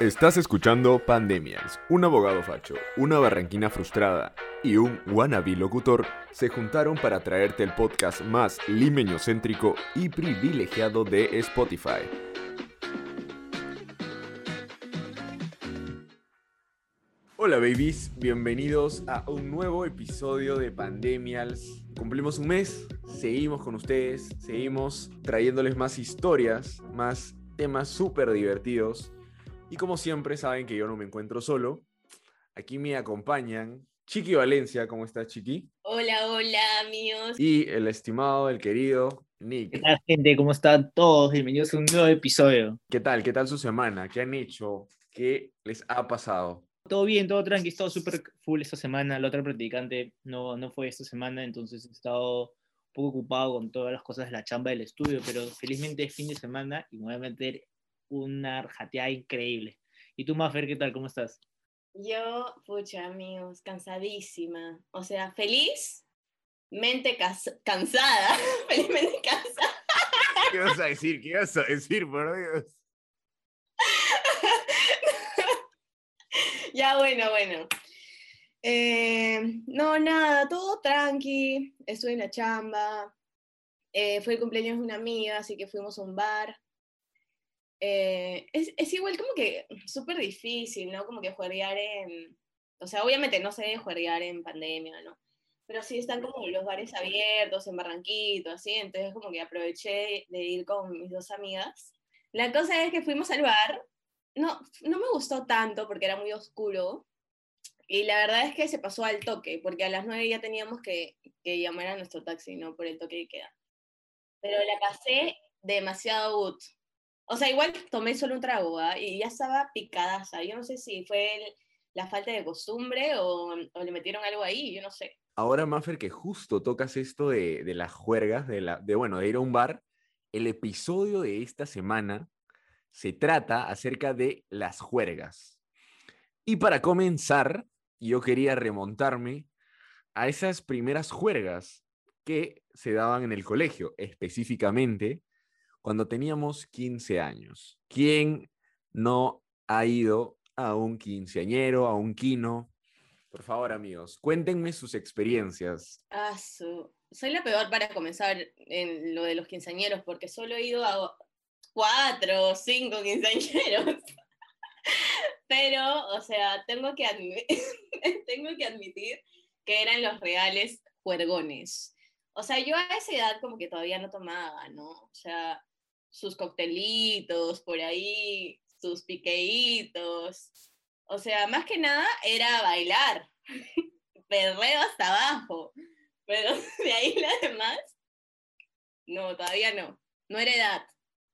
Estás escuchando Pandemias. Un abogado facho, una barranquina frustrada y un wannabe locutor se juntaron para traerte el podcast más limeño-céntrico y privilegiado de Spotify. Hola babies, bienvenidos a un nuevo episodio de Pandemials. Cumplimos un mes, seguimos con ustedes, seguimos trayéndoles más historias, más temas súper divertidos. Y como siempre saben que yo no me encuentro solo, aquí me acompañan Chiqui Valencia, ¿cómo estás Chiqui? Hola, hola amigos. Y el estimado, el querido Nick. ¿Qué tal, gente? ¿Cómo están todos? Bienvenidos a un nuevo episodio. ¿Qué tal? ¿Qué tal su semana? ¿Qué han hecho? ¿Qué les ha pasado? Todo bien, todo tranqui, he estado súper full esta semana. La otra practicante no, no fue esta semana, entonces he estado un poco ocupado con todas las cosas de la chamba del estudio, pero felizmente es fin de semana y me voy a meter una jateada increíble. ¿Y tú, Mafer, qué tal? ¿Cómo estás? Yo, pucha amigos, cansadísima. O sea, feliz, mente cas- cansada. Felizmente cansada. ¿Qué vas a decir? ¿Qué vas a decir, por Dios? ya, bueno, bueno. Eh, no, nada, todo tranqui. Estuve en la chamba. Eh, fue el cumpleaños de una amiga, así que fuimos a un bar. Eh, es, es igual como que súper difícil, ¿no? Como que juerguear en... O sea, obviamente no se debe juerguear en pandemia, ¿no? Pero sí están como los bares abiertos en Barranquito, así. Entonces como que aproveché de ir con mis dos amigas. La cosa es que fuimos al bar. No, no me gustó tanto porque era muy oscuro. Y la verdad es que se pasó al toque, porque a las nueve ya teníamos que, que llamar a nuestro taxi, ¿no? Por el toque de queda. Pero la pasé demasiado good. O sea, igual tomé solo un trago, ¿ah? Y ya estaba picadaza. Yo no sé si fue el- la falta de costumbre o, o le metieron algo ahí, yo no sé. Ahora, Maffer, que justo tocas esto de, de las juergas, de, la, de, bueno, de ir a un bar, el episodio de esta semana se trata acerca de las juergas. Y para comenzar, yo quería remontarme a esas primeras juergas que se daban en el colegio, específicamente cuando teníamos 15 años. ¿Quién no ha ido a un quinceañero, a un quino? Por favor, amigos, cuéntenme sus experiencias. Ah, su- Soy la peor para comenzar en lo de los quinceañeros, porque solo he ido a cuatro o cinco quinceañeros. Pero, o sea, tengo que, admi- tengo que admitir que eran los reales juergones. O sea, yo a esa edad como que todavía no tomaba, ¿no? O sea, sus coctelitos por ahí, sus piqueitos. O sea, más que nada era bailar. Perreo hasta abajo. Pero de ahí la demás, no, todavía no. No era edad.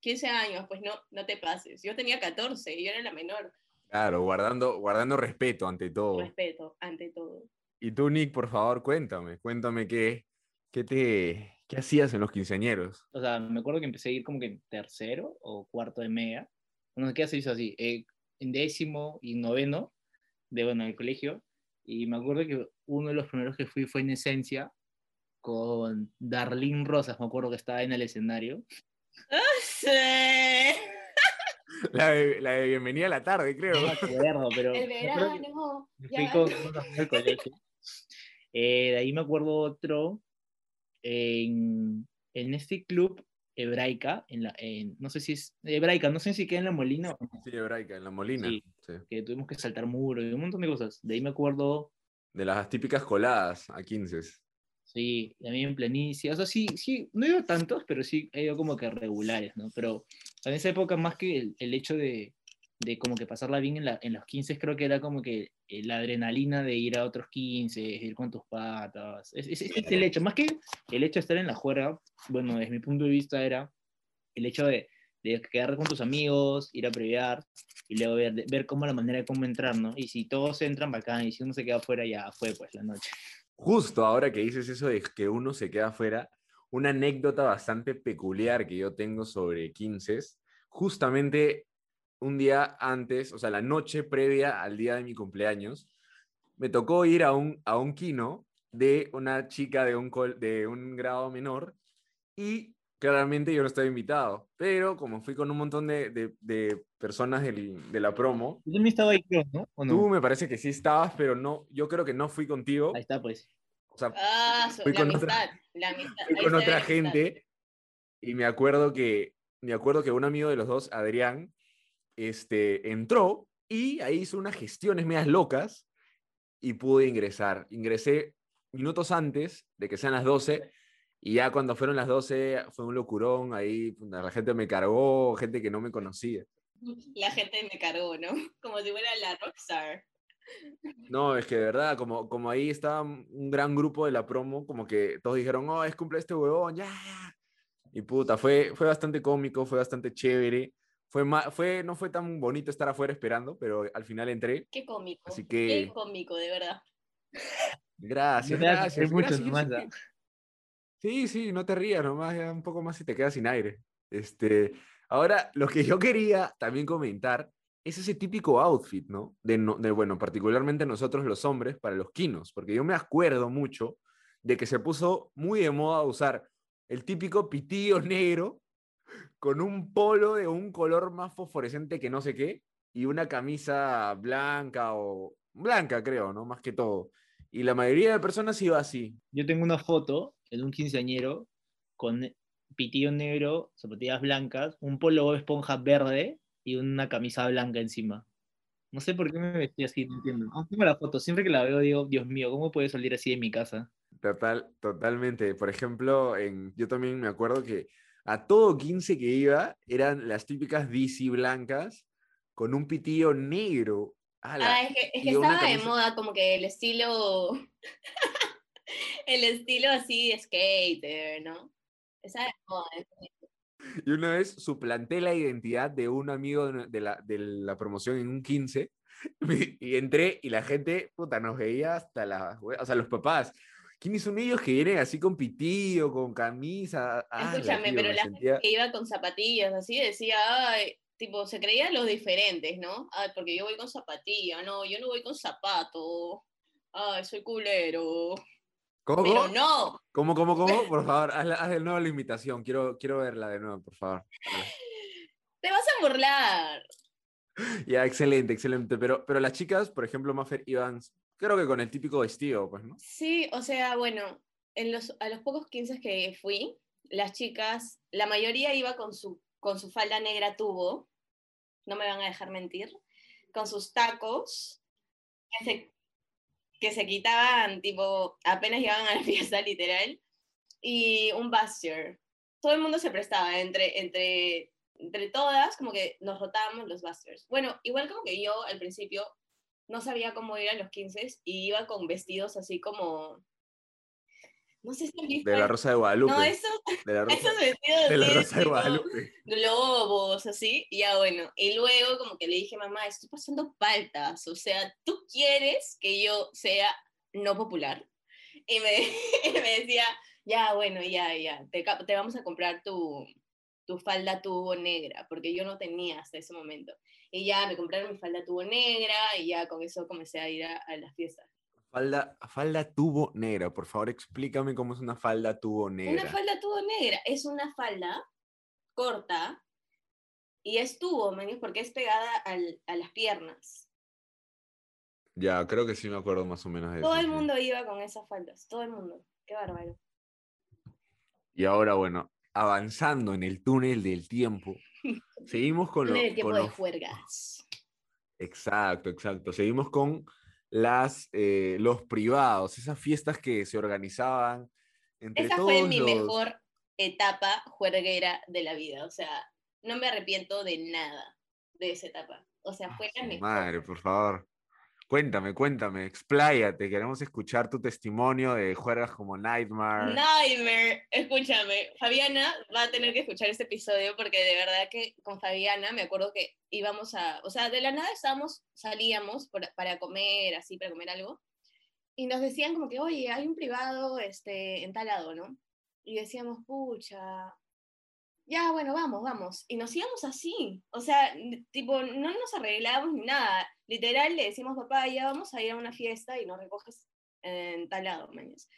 15 años, pues no, no te pases. Yo tenía 14 y yo era la menor. Claro, guardando, guardando respeto ante todo. Respeto, ante todo. Y tú, Nick, por favor, cuéntame, cuéntame qué, qué te, qué hacías en los quinceañeros. O sea, me acuerdo que empecé a ir como que en tercero o cuarto de media. No sé qué se hizo así. eh, en décimo y noveno de, bueno, del colegio. Y me acuerdo que uno de los primeros que fui fue en esencia con Darlene Rosas. Me acuerdo que estaba en el escenario. Sí. La de, la de bienvenida a la tarde, creo. No acuerdo, pero. El verano. Fui con amigos del colegio. Eh, de ahí me acuerdo otro en, en este club hebraica, en la, en- no sé si es hebraica, no sé si queda en la Molina, o no, Sí, hebraica, en la Molina. Sí. sí. que tuvimos que saltar muro y un montón de cosas. De ahí me acuerdo, De las típicas coladas a 15. sí, también en planicie, o sea, sí, sí, no he ido tantos, pero sí he ido como que regulares, ¿no? Pero en esa época más que el, el hecho de, de como que pasarla bien en, la, en los 15, creo que era como que eh, la adrenalina de ir a otros 15, ir con tus patas. Es, es- es el hecho, más que el hecho de estar en la juerga, bueno, desde mi punto de vista era el hecho de, de quedar con tus amigos, ir a previar y luego ver, ver cómo la manera de cómo entrar, ¿no? Y si todos entran bacán y si uno se queda afuera, ya fue pues la noche. Justo ahora que dices eso de que uno se queda afuera, una anécdota bastante peculiar que yo tengo sobre 15, justamente un día antes, o sea, la noche previa al día de mi cumpleaños, me tocó ir a un, a un kino de una chica de un, col- de un grado menor y claramente yo no estaba invitado, pero como fui con un montón de, de- de personas del- de la promo, Yo también estaba ahí, ¿no? ¿O no? tú me parece que sí estabas, pero no, yo creo que no fui contigo. Ahí está, pues. O sea, Ah, Fui la con amistad. otra- la amistad. fui ahí con se ve otra la amistad. gente y me acuerdo que me acuerdo que un amigo de los dos, Adrián, este, entró y ahí hizo unas gestiones medias locas y pude ingresar. Ingresé minutos antes de que sean las 12 y ya cuando fueron las 12 fue un locurón, ahí la gente me cargó, gente que no me conocía. La gente me cargó, ¿no? Como si fuera la rockstar. No, es que de verdad, como, como ahí estaba un gran grupo de la promo, como que todos dijeron, oh, es cumple este huevón, ya, ya. Y puta, fue, fue bastante cómico, fue bastante chévere. Fue, fue, no fue tan bonito estar afuera esperando, pero al final entré. Qué cómico. Así Qué que- cómico, de verdad. Gracias, gracias. gracias, sé ¿ah? Sí, sí, no te rías nomás, ya un poco más y te quedas sin aire. Este, ahora, lo que yo quería también comentar es ese típico outfit, ¿no? De, no- de, bueno, particularmente nosotros los hombres para los quinos, porque yo me acuerdo mucho de que se puso muy de moda usar el típico pitillo negro con un polo de un color más fosforescente que no sé qué y una camisa blanca o blanca, creo, ¿no? Más que todo. Y la mayoría de personas iba así. Yo tengo una foto en un quinceañero con pitillo negro, zapatillas blancas, un polo Bob esponja verde y una camisa blanca encima. No sé por qué me vestí así, no entiendo. Aún tengo la foto, siempre que la veo digo, Dios mío, ¿cómo puede salir así de mi casa? Total, totalmente. Por ejemplo, en, yo también me acuerdo que a todo 15 que iba eran las típicas DC blancas con un pitillo negro. ¡Hala! Ah, es que, es que estaba de camisa- moda como que el estilo. el estilo así de skater, ¿no? Estaba de moda. Y una vez suplanté la identidad de un amigo de de la, de la promoción en un 15 y entré y la gente, puta, nos veía hasta la... O sea, los papás. ¿Quiénes son ellos que vienen así con pitillo, con camisa? ¡Hala, Escúchame, tío! pero la sentía- gente que iba con zapatillas así decía, ay, tipo, se creían los diferentes, ¿no? Ay, porque yo voy con zapatilla, no, yo no voy con zapato. Ay, soy culero. ¿Cómo, Pero no, ¿Cómo, cómo, cómo? Por favor, haz de nuevo la imitación. Quiero, quiero verla de nuevo, por favor. te vas a burlar. Ya, excelente, excelente. Pero, pero las chicas, por ejemplo, Maffer, iban, creo que con el típico vestido, pues, ¿no? Sí, o sea, bueno, en los, a los pocos 15 que fui, las chicas, la mayoría iba con su, con su falda negra tubo, no me van a dejar mentir, con sus tacos, que se, que se quitaban, tipo, apenas llegaban a la fiesta, literal, y un buster. Todo el mundo se prestaba, entre, entre, entre todas, como que nos rotábamos los busters. Bueno, igual como que yo al principio no sabía cómo ir a los 15 y iba con vestidos así como. No sé si han visto. De la Rosa de Guadalupe. No, esos, de la Rosa, esos vestidos de la Rosa de Guadalupe. globos, así, y ya bueno. Y luego, como que le dije, mamá, estoy pasando paltas. O sea, ¿tú quieres que yo sea no popular? Y me, y me decía, ya, bueno, ya, ya, te vamos a comprar tu, tu falda tubo negra, porque yo no tenía hasta ese momento. Y ya me compraron mi falda tubo negra y ya con eso comencé a ir a, a las fiestas. Falda, falda tubo negra. Por favor, explícame cómo es una falda tubo negra. Una falda tubo negra es una falda corta y es tubo, ¿me entiendes? Porque es pegada al- a las piernas. Ya, creo que sí me acuerdo más o menos de Todo eso. el sí. mundo iba con esas faldas, todo el mundo. Qué bárbaro. Y ahora, bueno, avanzando en el túnel del tiempo, seguimos con, lo- el tiempo con de los juergas. Exacto, exacto. Seguimos con las, eh, los privados, esas fiestas que se organizaban entre Esa todos fue mi los- mejor etapa juerguera de la vida. O sea, no me arrepiento de nada de esa etapa. O sea, fue la Su mejor. Madre, por favor. Cuéntame, cuéntame, expláyate. Queremos escuchar tu testimonio de juegas como Nightmare. Nightmare, escúchame, Fabiana va a tener que escuchar este episodio porque de verdad que con Fabiana me acuerdo que íbamos a, o sea, de la nada estábamos, salíamos por- para comer, así, para comer algo, y nos decían como que, oye, hay un privado este, en tal lado, ¿no? Y decíamos, pucha, ya, bueno, vamos, vamos. Y nos íbamos así, o sea, tipo, no nos arreglábamos ni nada. Literal le decimos, papá, ya vamos a ir a una fiesta y nos recoges en tal lado, mañas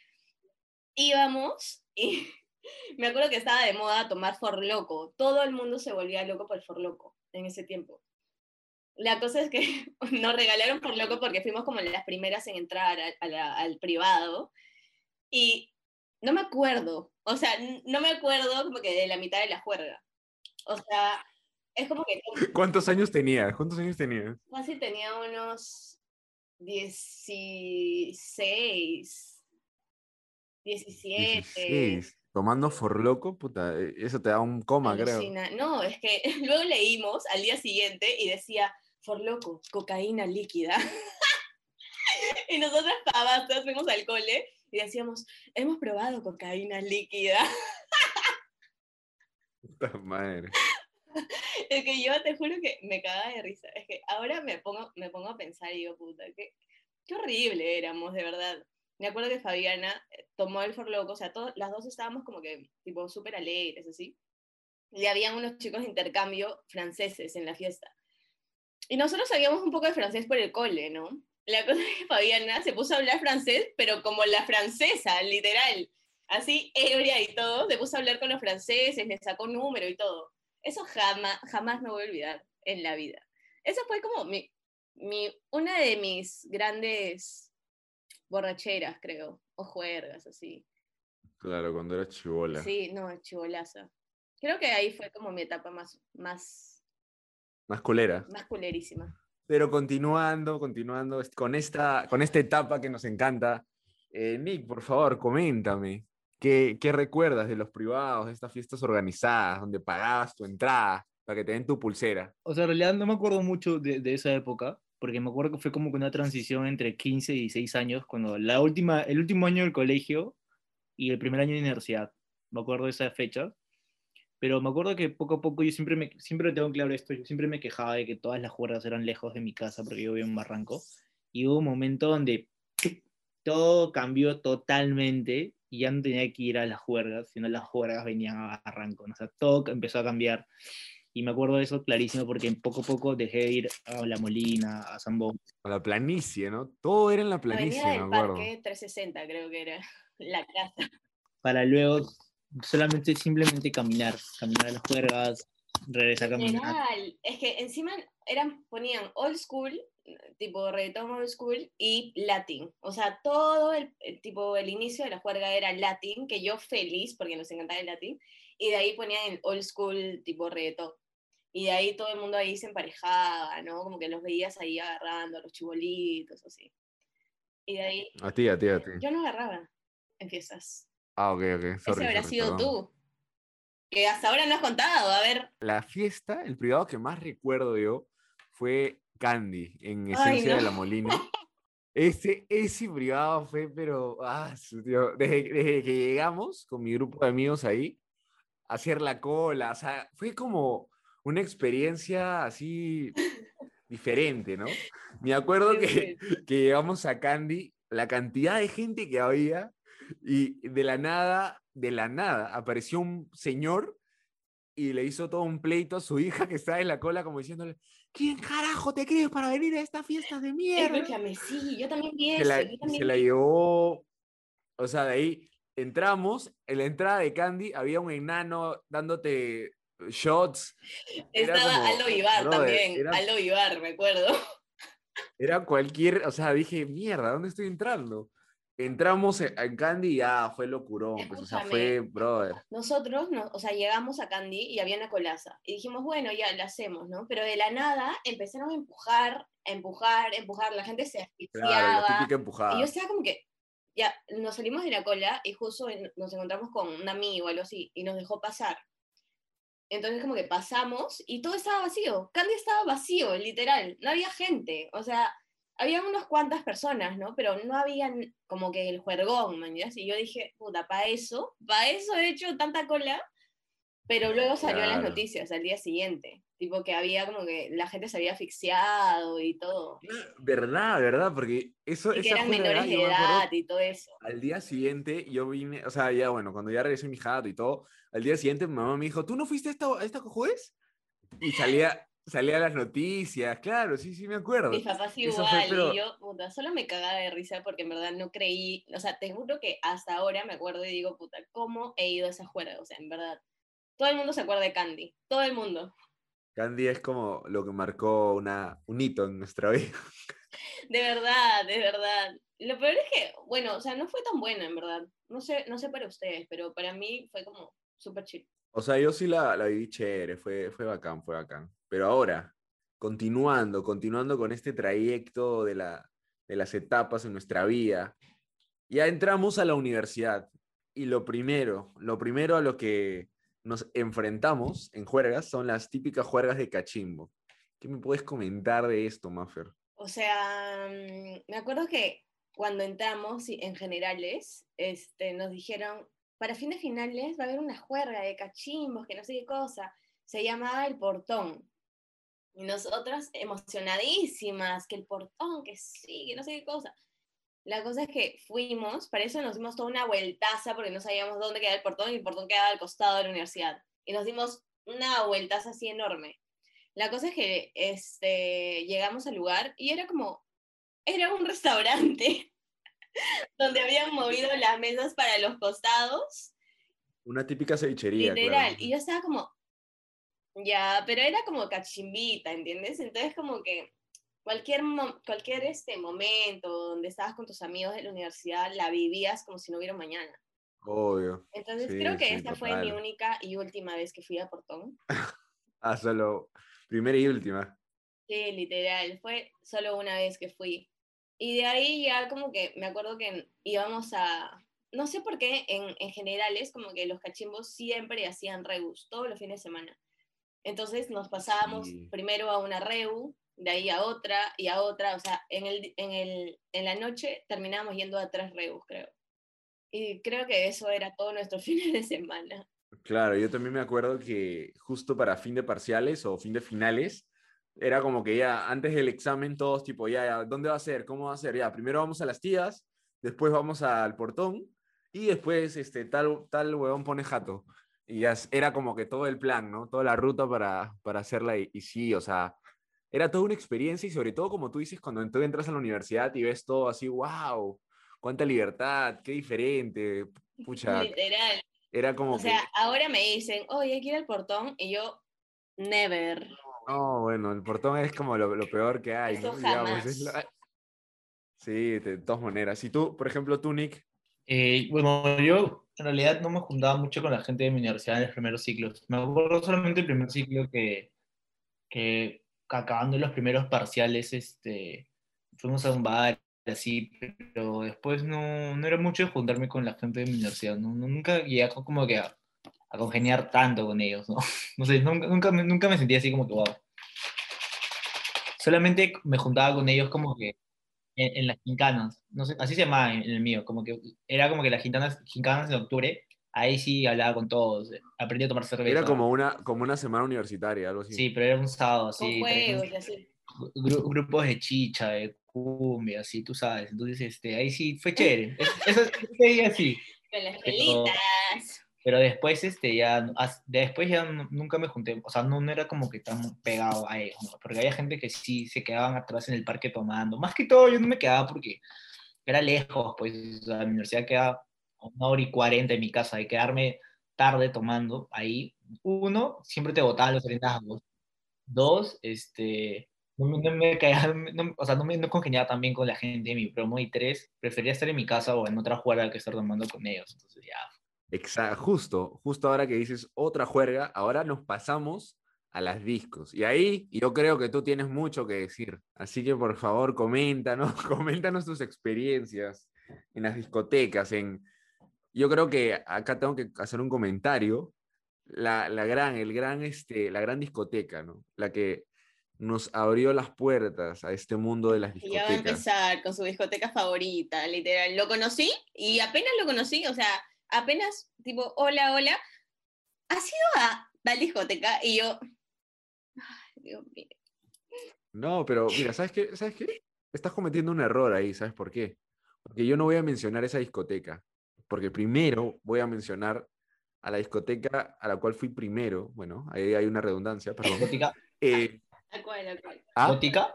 íbamos y, me acuerdo que estaba de moda tomar Forloco. Todo el mundo se volvía loco por el Forloco en ese tiempo. La cosa es que nos regalaron Forloco porque fuimos como las primeras en entrar a- a la- al privado. Y no me acuerdo, o sea, no me acuerdo como que de la mitad de la juerga. O sea, es como que ¿Cuántos años tenías? ¿Cuántos años tenías? fácil tenía unos 16, 17. 16. Tomando forloco, puta, eh, eso te da un coma, creo. No, es que luego leímos al día siguiente y decía, Forloco, cocaína líquida. y nosotras pavastas fuimos al cole y decíamos, hemos probado cocaína líquida. Puta madre. Es que yo te juro que me cagaba de risa. Es que ahora me pongo, me pongo a pensar y digo, puta, qué, qué horrible éramos, de verdad. Me acuerdo que Fabiana eh, tomó el forloco, o sea, todas, las dos estábamos como que, tipo, súper alegres, así. Y habían unos chicos de intercambio franceses en la fiesta. Y nosotros sabíamos un poco de francés por el cole, ¿no? La cosa es que Fabiana se puso a hablar francés, pero como la francesa, literal. Así, ebria y todo, se puso a hablar con los franceses, le sacó número y todo. Eso jamás, jamás me voy a olvidar en la vida. Esa fue como mi, mi, una de mis grandes borracheras, creo, o juergas, así. Claro, cuando era chivola. Sí, no, chivolaza. Creo que ahí fue como mi etapa más, más, Más culera. más culerísima. Pero continuando, continuando con esta, con esta etapa que nos encanta, eh, Nick, por favor, coméntame. ¿Qué, ¿Qué recuerdas de los privados, de estas fiestas organizadas, donde pagabas tu entrada para que te den tu pulsera? O sea, en realidad no me acuerdo mucho de, de esa época, porque me acuerdo que fue como que una transición entre 15 y 16 años, cuando la última, el último año del colegio y el primer año de universidad. Me acuerdo de esa fecha. Pero me acuerdo que poco a poco yo siempre, me, siempre tengo claro esto, yo siempre me quejaba de que todas las juergas eran lejos de mi casa porque yo vivía en un barranco. Y hubo un momento donde todo cambió totalmente y ya no tenía que ir a las juergas, sino las juergas venían a barranco. ¿no? O sea, todo empezó a cambiar. Y me acuerdo de eso clarísimo porque poco a poco dejé de ir a La Molina, a Zambón. A la planicie, ¿no? Todo era en la planicie, Avenida me acuerdo. Parque 360 creo que era la casa. para luego solamente simplemente caminar, caminar a las juergas, regresar a caminar. Literal, es que encima eran, ponían old school, tipo reggaetón old school y latin. O sea, todo el, el tipo, el inicio de la juerga era latin, que yo feliz porque nos encantaba el latin, y de ahí ponían el old school tipo reggaetón. Y de ahí todo el mundo ahí se emparejaba, ¿no? Como que los veías ahí agarrando a los chibolitos, así. Y de ahí, A ti, a ti, a ti. yo no agarraba en fiestas. Ah, ok, ok. Ese sorry, habrá sorry, sido perdón. tú. Que hasta ahora no has contado, a ver. La fiesta, el privado que más recuerdo yo fue Candy, en Ay, Esencia de la Molina. Ese, ese privado fue, pero, ah, tío, desde, desde que llegamos con mi grupo de amigos ahí, a hacer la cola, o sea, fue como una experiencia así diferente, ¿no? Me acuerdo que, que llegamos a Candy, la cantidad de gente que había, y de la nada, de la nada, apareció un señor y le hizo todo un pleito a su hija que estaba en la cola como diciéndole, ¿quién carajo te crees para venir a esta fiesta de mierda? Escúchame, sí, yo también vi Se la, yo se también la vi- llevó, o sea, de ahí entramos, en la entrada de Candy había un enano dándote shots. Estaba como, Aldo brother, también. era- Aldo Vivar, me acuerdo. Era cualquier, o sea, dije, mierda, ¿dónde estoy entrando? Entramos en Candy y ya fue locurón, pues, o sea, fue, brother. Nosotros, no, o sea, llegamos a Candy y había una colaza. Y dijimos, bueno, ya la hacemos, ¿no? Pero de la nada empezaron a empujar, a empujar, a empujar. La gente se Claro, la asfixiaba. empujada. Y yo estaba como que, ya, nos salimos de la cola y justo nos encontramos con un amigo o algo así y nos dejó pasar. Entonces como que pasamos y todo estaba vacío. Candy estaba vacío, literal. No había gente. O sea, había unas cuantas personas, ¿no? Pero no habían como que el juergón, man. Y yo dije, puta, para eso, para eso he hecho tanta cola. Pero luego salió en las noticias al día siguiente. Tipo que había como que la gente se había asfixiado y todo. Verdad, verdad, porque eso Y que eran menores de edad y todo eso. al día siguiente yo vine, o sea, ya bueno, cuando ya regresé mi jato y todo, al día siguiente mi mamá me dijo, ¿tú no fuiste a esta, a esta juez? Y salía, salía las noticias, claro, sí, sí me acuerdo. Mis papás fue, igual, pero- y yo, puta, solo me cagaba de risa porque en verdad no creí, o sea, te juro que hasta ahora me acuerdo y digo, puta, ¿cómo he ido a esa juerga? O sea, en verdad, todo el mundo se acuerda de Candy, todo el mundo. Candy es como lo que marcó una, un hito en nuestra vida. De verdad, de verdad. Lo peor es que, bueno, o sea, no fue tan buena, en verdad. No sé, no sé para ustedes, pero para mí fue como súper chill. O sea, yo sí la, la viví chévere, fue, fue bacán, fue bacán. Pero ahora, continuando, continuando con este trayecto de, la, de las etapas en nuestra vida, ya entramos a la universidad. Y lo primero, lo primero a lo que nos enfrentamos en juergas son las típicas juergas de cachimbo. ¿Qué me puedes comentar de esto, Maffer? O sea, mm, me acuerdo que cuando entramos en generales, este, nos dijeron, para fin de finales va a haber una juerga de cachimbos, que no sé qué cosa. Se llamaba El Portón. Y nosotras emocionadísimas, que el portón, que sí, que no sé qué cosa. La cosa es que fuimos, para eso nos dimos toda una vueltaza porque no sabíamos dónde quedaba el portón y el portón quedaba al costado de la universidad. Y nos dimos una vueltaza así enorme. La cosa es que este, llegamos al lugar y era como, era un restaurante donde habían movido las mesas para los costados, Una típica cevichería, literal. claro. Y yo estaba como, ya, pero era como cachimbita, ¿entiendes? Entonces como que cualquier, cualquier este momento donde estabas con tus amigos de la universidad, la vivías como si no hubiera mañana. Obvio. Entonces Sí, creo que sí, esta fue mi total. única y última vez que fui a Portón. Ah, solo primera y última. Sí, literal, fue solo una vez que fui. Y de ahí ya como que me acuerdo que íbamos a, no sé por qué, en, en general es como que los cachimbos siempre hacían rebus, todos los fines de semana. Entonces nos pasábamos Sí. primero a una rebu, de ahí a otra y a otra, o sea, en, el, en, el, en la noche terminábamos yendo a tres rebus, creo. Y creo que eso era todo nuestro fines de semana. Claro, yo también me acuerdo que justo para fin de parciales o fin de finales, era como que ya antes del examen todos tipo, ya, ya, ¿dónde va a ser? ¿Cómo va a ser? Ya, primero vamos a las tías, después vamos al portón y después este, tal, tal huevón pone jato. Y ya era como que todo el plan, ¿no? Toda la ruta para, para hacerla y, y sí, o sea, era toda una experiencia y sobre todo como tú dices, cuando tú entras a la universidad y ves todo así, wow, cuánta libertad, qué diferente, pucha, Literal. era como O que... sea, ahora me dicen, oye, hay que ir al portón, y yo, never. No, bueno, el portón es como lo, lo peor que hay, Eso ¿no? Digamos, es jamás. lo- Sí, de todas maneras. Si tú, por ejemplo, tú, Nick, Eh, bueno, yo en realidad no me juntaba mucho con la gente de mi universidad en los primeros ciclos. Me acuerdo solamente el primer ciclo que, que acabando los primeros parciales, este, fuimos a un bar, así, pero después no, no era mucho de juntarme con la gente de mi universidad. no- nunca llegué como que a, a congeniar tanto con ellos, ¿no? No sé, nunca, nunca, me, nunca me sentí así como que, wow. Solamente me juntaba con ellos como que en, en las quincanas, no sé, así se llamaba en, en el mío, como que era como que las quincanas, quincanas de octubre, ahí sí hablaba con todos, eh, aprendí a tomar cerveza. era como una, como una semana universitaria, algo así. Sí, pero era un sábado Con así, juegos así. gru- grupos de chicha, de cumbia, así, tú sabes, entonces este, ahí sí fue chévere, Es- eso ese día sí, Con las Pero- pelitas. Pero después este, ya, después ya nu- nunca me junté, o sea, no, era como que tan pegado a ellos, ¿no? porque había gente que sí se quedaban atrás en el parque tomando, más que todo yo no me quedaba porque era lejos, pues o sea, la universidad queda a una hora y cuarenta de mi casa, de quedarme tarde tomando ahí, uno, siempre te botaban los harina-agos. dos, este, no, no me caía, no- o sea, no me no congeniaba tan bien con la gente de mi promo, y tres, prefería estar en mi casa o en otra juega que estar tomando con ellos, entonces ya, Exacto, justo, justo ahora que dices otra juerga, ahora nos pasamos a las discos. Y ahí yo creo que tú tienes mucho que decir. Así que por favor, coméntanos, coméntanos tus experiencias en las discotecas. En... Yo creo que acá tengo que hacer un comentario. La, la gran, el gran, este, la gran discoteca, ¿no? La que nos abrió las puertas a este mundo de las Y ya va a discotecas. empezar con su discoteca favorita, literal. Lo conocí y apenas lo conocí, o sea, apenas, tipo, hola, hola, ¿has ido a tal discoteca? Y yo, ay, Dios mío. No, pero mira, ¿sabes qué? ¿Sabes qué? Estás cometiendo un error ahí, ¿sabes por qué? Porque yo no voy a mencionar esa discoteca, porque primero voy a mencionar a la discoteca a la cual fui primero, bueno, ahí hay una redundancia, perdón. discoteca, Eh, ¿A cuál, a cuál? ¿Ah? Gótica.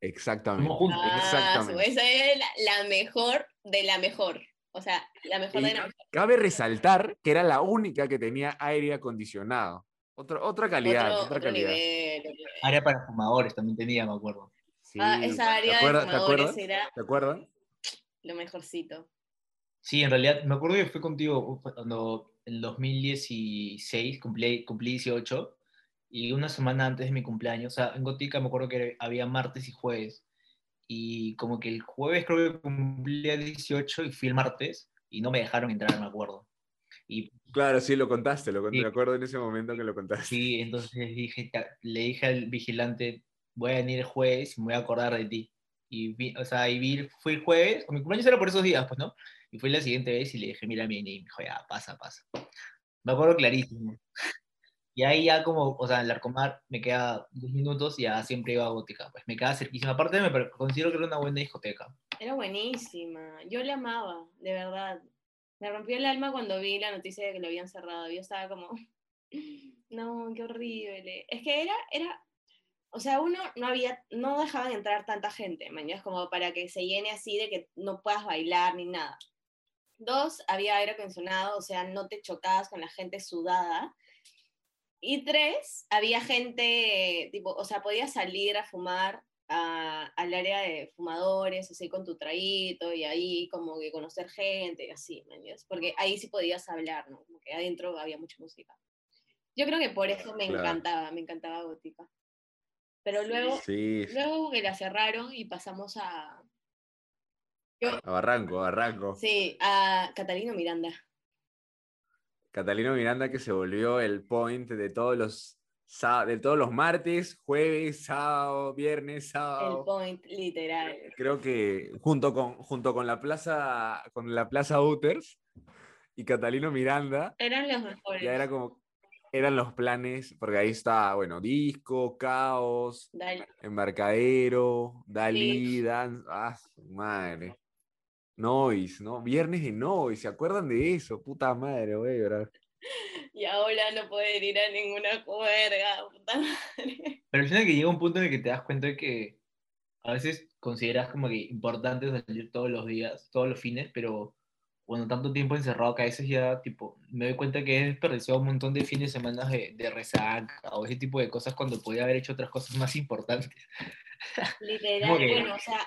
Exactamente. Ah, Exactamente. su- esa es la, la mejor de la mejor. O sea, la mejor Y mejor. cabe resaltar que era la única que tenía aire acondicionado. Otro- otra calidad, Otro, otra otro calidad. nivel. nivel. Área para fumadores también tenía, me acuerdo. Sí, Ah, esa área ¿te de acuerdas? ¿Te fumadores acuerdas? era ¿Te acuerdan? lo mejorcito. Sí, en realidad, me acuerdo que fue contigo cuando en 2016 cumplí, cumplí 18 y una semana antes de mi cumpleaños, o sea, en Gótica me acuerdo que había martes y jueves y como que el jueves creo que cumplía 18 y fui el martes y no me dejaron entrar, me acuerdo. Y Claro, sí, lo contaste, lo conté, Sí. me acuerdo en ese momento que lo contaste. sí, entonces dije, "Ta- le dije al vigilante, voy a venir el jueves y me voy a acordar de ti. Y vi, o sea, y vi, fui el jueves, o mi cumpleaños era por esos días, pues, ¿no? Y fui la siguiente vez y le dije, mira, viene, y me dijo, ya, pasa, pasa. Me acuerdo clarísimo. Y ahí ya como, o sea, en Larcomar me queda 10 minutos y ya siempre iba a Gótica, pues me queda cerquísima. Aparte me considero que era una buena discoteca. Era buenísima. Yo la amaba, de verdad. Me rompió el alma cuando vi la noticia de que lo habían cerrado. Yo estaba como, no, qué horrible. Es que era, era, o sea, uno no había, no dejaban entrar tanta gente, mañana como para que se llene así de que no puedas bailar ni nada. Dos, había aire acondicionado, o sea, no te chocabas con la gente sudada. Y tres, había gente, tipo, o sea, podías salir a fumar a- al área de fumadores, así con tu traguito y ahí como que conocer gente y así, ¿me entiendes? Porque ahí sí podías hablar, ¿no? Como que adentro había mucha música. Yo creo que por eso me Claro. encantaba, me encantaba Gótica. Pero luego, Sí, luego que la cerraron y pasamos a, a Barranco, a Barranco. sí, a Catalino Miranda. Catalino Miranda que se volvió el point de todos los, de todos los martes, jueves, sábado, viernes, El sábado. point, literal. Creo que junto con, junto con la plaza, con la plaza Outers y Catalino Miranda, Eran los mejores. ya era como, eran los planes, porque ahí está, bueno, disco, caos, embarcadero, Dalí, dance, ah, su madre. Noise, ¿no? Viernes de Noise, ¿se acuerdan de eso? Puta madre, güey, bro. Y ahora no pueden ir a ninguna juerga, puta madre. Pero al final que llega un punto en el que te das cuenta de que a veces consideras como que importante salir todos los días, todos los fines, pero cuando tanto tiempo encerrado que a veces ya tipo me doy cuenta que he desperdiciado un montón de fines de semana de, de resaca o ese tipo de cosas cuando podía haber hecho otras cosas más importantes. Literal, bueno, o sea,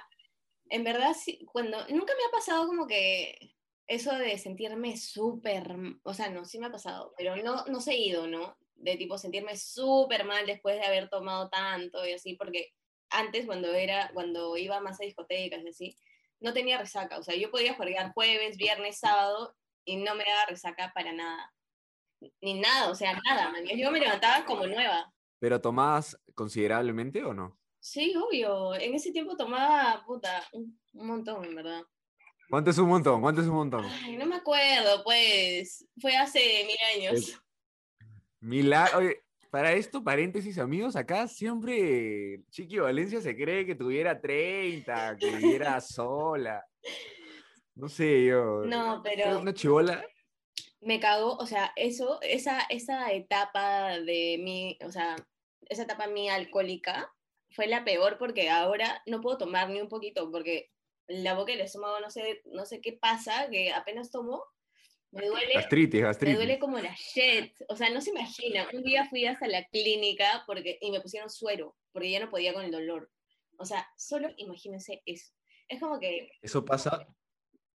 en verdad, sí, cuando, nunca me ha pasado como que eso de sentirme súper, o sea, no, sí me ha pasado, pero no, no seguido, ¿no? De tipo sentirme súper mal después de haber tomado tanto y así, porque antes cuando era, cuando iba más a discotecas y así, no tenía resaca, o sea, yo podía jugar jueves, viernes, sábado y no me daba resaca para nada. Ni nada, o sea, nada, man. Yo me levantaba como nueva. ¿Pero tomabas considerablemente o no? Sí, obvio. En ese tiempo tomaba, puta, un, un montón, en verdad. ¿Cuánto es un montón? ¿Cuánto es un montón? Ay, no me acuerdo, pues. Fue hace mil años. Es- Oye, para esto, paréntesis, amigos, acá siempre Chiqui Valencia se cree que tuviera 30, que viviera sola. No sé, yo. No, ¿Eres pero Una chivola. me cagó, o sea, eso, esa, esa etapa de mi, o sea, esa etapa mía alcohólica fue la peor porque ahora no puedo tomar ni un poquito porque la boca y el estómago no sé, no sé qué pasa, que apenas tomo, me duele. Gastritis, Me gastritis. duele como la shit. O sea, no se imagina. Un día fui hasta la clínica porque, y me pusieron suero porque ya no podía con el dolor. O sea, solo imagínense eso. Es como que, Eso pasa.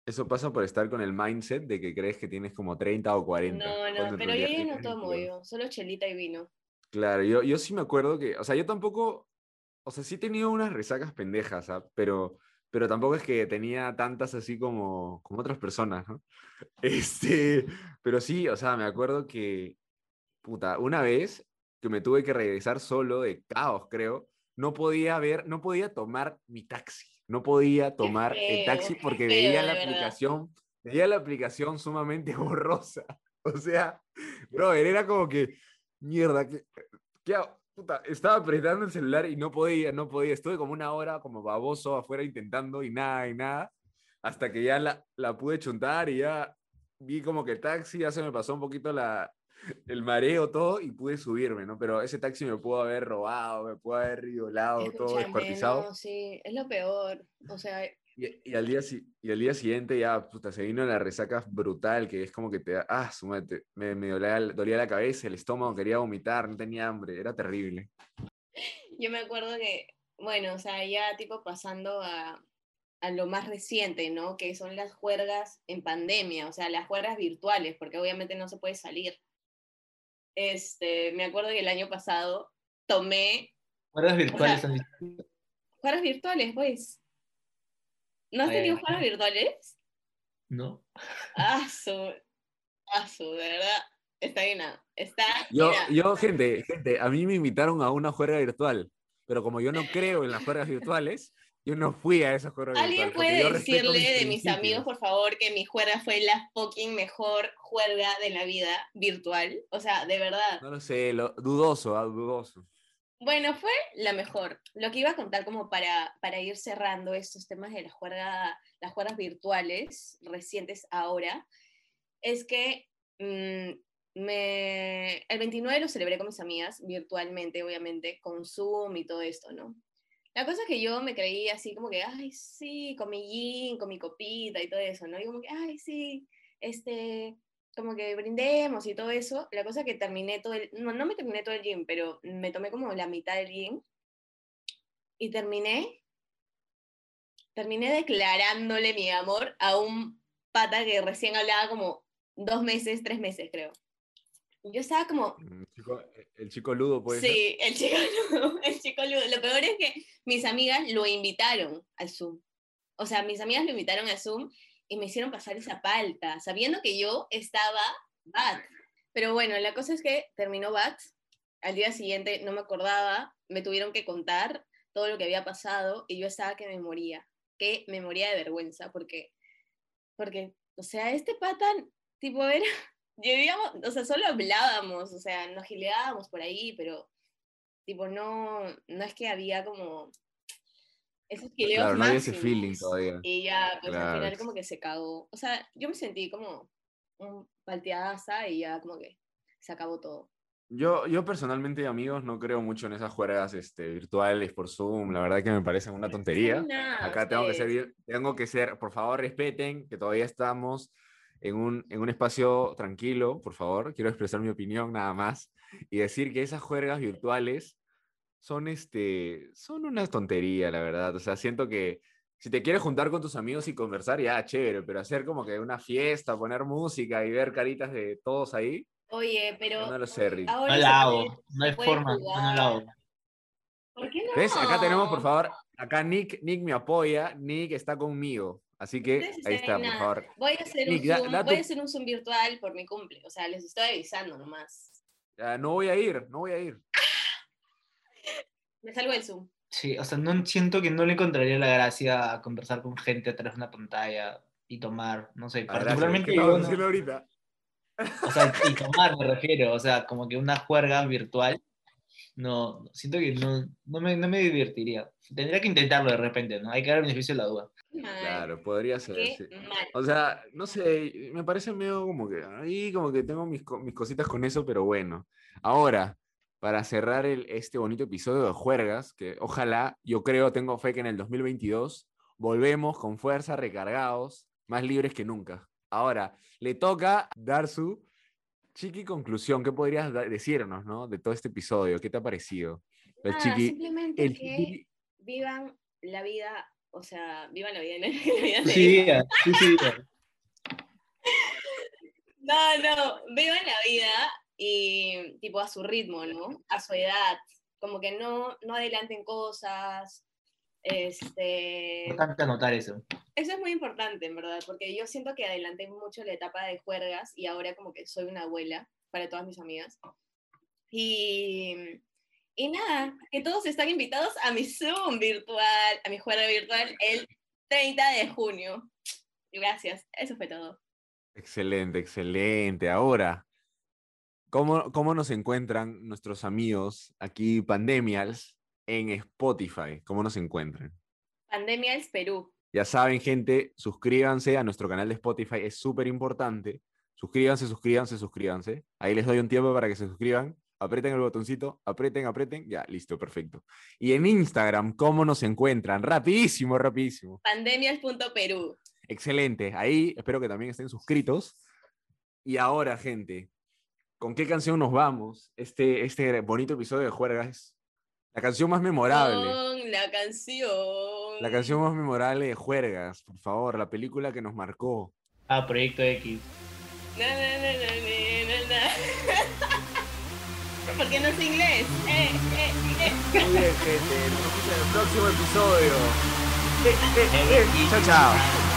Eso pasa por estar con el mindset de que crees que tienes como 30 o 40. no, no, pero yo ya no tomo 22. yo, solo chelita y vino. Claro, yo, yo sí me acuerdo que, o sea, yo tampoco, o sea, sí he tenido unas resacas pendejas, ¿ah? pero, pero tampoco es que tenía tantas así como, como otras personas, ¿no? Este, pero sí, o sea, me acuerdo que, puta, una vez que me tuve que regresar solo de caos, creo, no podía ver, no podía tomar mi taxi, no podía tomar el taxi porque veía la aplicación, veía la aplicación sumamente borrosa. O sea, brother, era como que, mierda, ¿qué, qué hago? Puta, estaba apretando el celular y no podía, no podía. Estuve como una hora como baboso afuera intentando y nada, y nada. Hasta que ya la, la pude chuntar y ya vi como que el taxi, ya se me pasó un poquito la, el mareo, todo, y pude subirme, ¿no? Pero ese taxi me pudo haber robado, me pudo haber violado, todo descuartizado. no, sí, es lo peor. O sea, Y, y al día, y al día siguiente ya, puta, se vino la resaca brutal, que es como que te da, ah, su madre, te- me, me dolía, dolía la cabeza, el estómago, quería vomitar, no tenía hambre, era terrible. yo me acuerdo que, bueno, o sea, ya tipo pasando a, a lo más reciente, ¿no? Que son las juergas en pandemia, o sea, las juergas virtuales, porque obviamente no se puede salir. Este, me acuerdo que el año pasado tomé Juegos virtuales sea, son distintos. juergas virtuales, pues. ¿No has Ah, tenido ya. juergas virtuales? ¿no? Ah, su, ah, su, de verdad, está bien, está Yo, mira, yo, gente, gente, a mí me invitaron a una juerga virtual, pero como yo no creo en las juergas virtuales, yo no fui a esa juerga ¿Alguien puede yo respeto decirle de mis amigos, por favor, que mi juerga fue la fucking mejor juerga de la vida virtual? O sea, de verdad. No lo sé, lo, dudoso, ah, dudoso. Bueno, fue la mejor. Lo que iba a contar como para, para ir cerrando estos temas de las juergas virtuales recientes ahora, es que mm, me, el 29 lo celebré con mis amigas, virtualmente, obviamente, con Zoom y todo esto, ¿no? La cosa es que yo me creí así como que, ay, sí, con mi gin, con mi copita y todo eso, ¿no? Y como que, ay, sí, este, como que brindemos y todo eso. La cosa que terminé todo el, no, no me terminé todo el gin, pero me tomé como la mitad del gin y terminé, terminé declarándole mi amor a un pata que recién hablaba como dos meses, tres meses, creo. Yo estaba como, El chico, el chico ludo puede ser. Sí, el chico ludo, el chico ludo. Lo peor es que mis amigas lo invitaron al Zoom. O sea, mis amigas lo invitaron al Zoom y me hicieron pasar esa palta, sabiendo que yo estaba bad. Pero bueno, la cosa es que terminó bad. Al día siguiente no me acordaba, me tuvieron que contar todo lo que había pasado y yo estaba que me moría, que me moría de vergüenza porque, porque, o sea, este pata, tipo, era, llevíamos, o sea, solo hablábamos, o sea, nos gileábamos por ahí, pero tipo, no, no es que había como esos gileos Claro, no había ese feeling todavía. Y ya, pues al Claro. final como que se cagó. O sea, yo me sentí como un palteadaza y ya como que se acabó todo. Yo, yo personalmente, amigos, no creo mucho en esas juergas este, virtuales por Zoom. La verdad que me parecen una tontería. Nada, Acá tengo que ser, tengo que ser, por favor, respeten que todavía estamos en un, en un espacio tranquilo, por favor. Quiero expresar mi opinión nada más y decir que esas juergas virtuales son, este, son una tontería, la verdad. O sea, siento que si te quieres juntar con tus amigos y conversar, ya, chévere, pero hacer como que una fiesta, poner música y ver caritas de todos ahí, Oye, pero no lo sé, Rick. ahora No la hago, no hay forma, no la hago. ¿Por qué no? ¿Ves? Acá tenemos, por favor, acá Nick, Nick me apoya, Nick está conmigo. Así que ahí está, en por nada. favor. Voy a hacer Nick, un Zoom, da voy a hacer un Zoom virtual por mi cumple. O sea, les estoy avisando nomás. Ya, no voy a ir, no voy a ir. Me salgo del Zoom. Sí, o sea, no siento que no le encontraría la gracia a conversar con gente a través de una pantalla y tomar, no sé, gracias. particularmente ¿Qué yo estamos no- haciendo ahorita? o sea, y tomar me refiero, o sea, como que una juerga virtual, no, siento que no, no, me, no me divertiría. Tendría que intentarlo de repente, ¿no? Hay que dar el beneficio de la duda. Mal. Claro, podría ser. Qué sí. mal. O sea, no sé, me parece medio como que ahí como que tengo mis, mis cositas con eso, pero bueno. Ahora, para cerrar el, este bonito episodio de Juergas, que ojalá, yo creo, tengo fe que en el 2022 volvemos con fuerza, recargados, más libres que nunca. Ahora, le toca dar su chiqui conclusión. ¿Qué podrías decirnos, no? De todo este episodio. ¿Qué te ha parecido? El Nada, chiqui, simplemente el que vivan la vida, o sea, vivan la vida, ¿no? La vida de- Sí, sí, sí. No, no, vivan la vida y tipo a su ritmo, ¿no? A su edad. Como que no, no adelanten cosas. Este, Importante anotar eso. eso es muy importante, en verdad, porque yo siento que adelanté mucho la etapa de juergas y ahora como que soy una abuela para todas mis amigas. Y, y nada, que todos están invitados a mi Zoom virtual, a mi juerga virtual el 30 de junio. Gracias, eso fue todo. Excelente, excelente. Ahora, ¿cómo, cómo nos encuentran nuestros amigos aquí, Pandemials, en Spotify? ¿Cómo nos encuentran? Pandemia es Perú. Ya saben, gente, suscríbanse a nuestro canal de Spotify, es súper importante. Suscríbanse, suscríbanse, suscríbanse. Ahí les doy un tiempo para que se suscriban. Aprieten el botoncito, aprieten, aprieten. Ya, listo, perfecto. Y en Instagram, ¿cómo nos encuentran? Rapidísimo, rapidísimo. Pandemias.perú. Excelente. Ahí espero que también estén suscritos. Y ahora, gente, ¿con qué canción nos vamos? Este, este bonito episodio de Juergas. La canción más memorable. Con la canción. La canción más memorable de Juergas, por favor, la película que nos marcó. Ah, Proyecto X. Na, na, na, na, na, na. Porque no es inglés. Eh, eh, eh. Muy bien, gente. Nos vemos en el próximo episodio. Eh, eh, eh. Chao. Chao.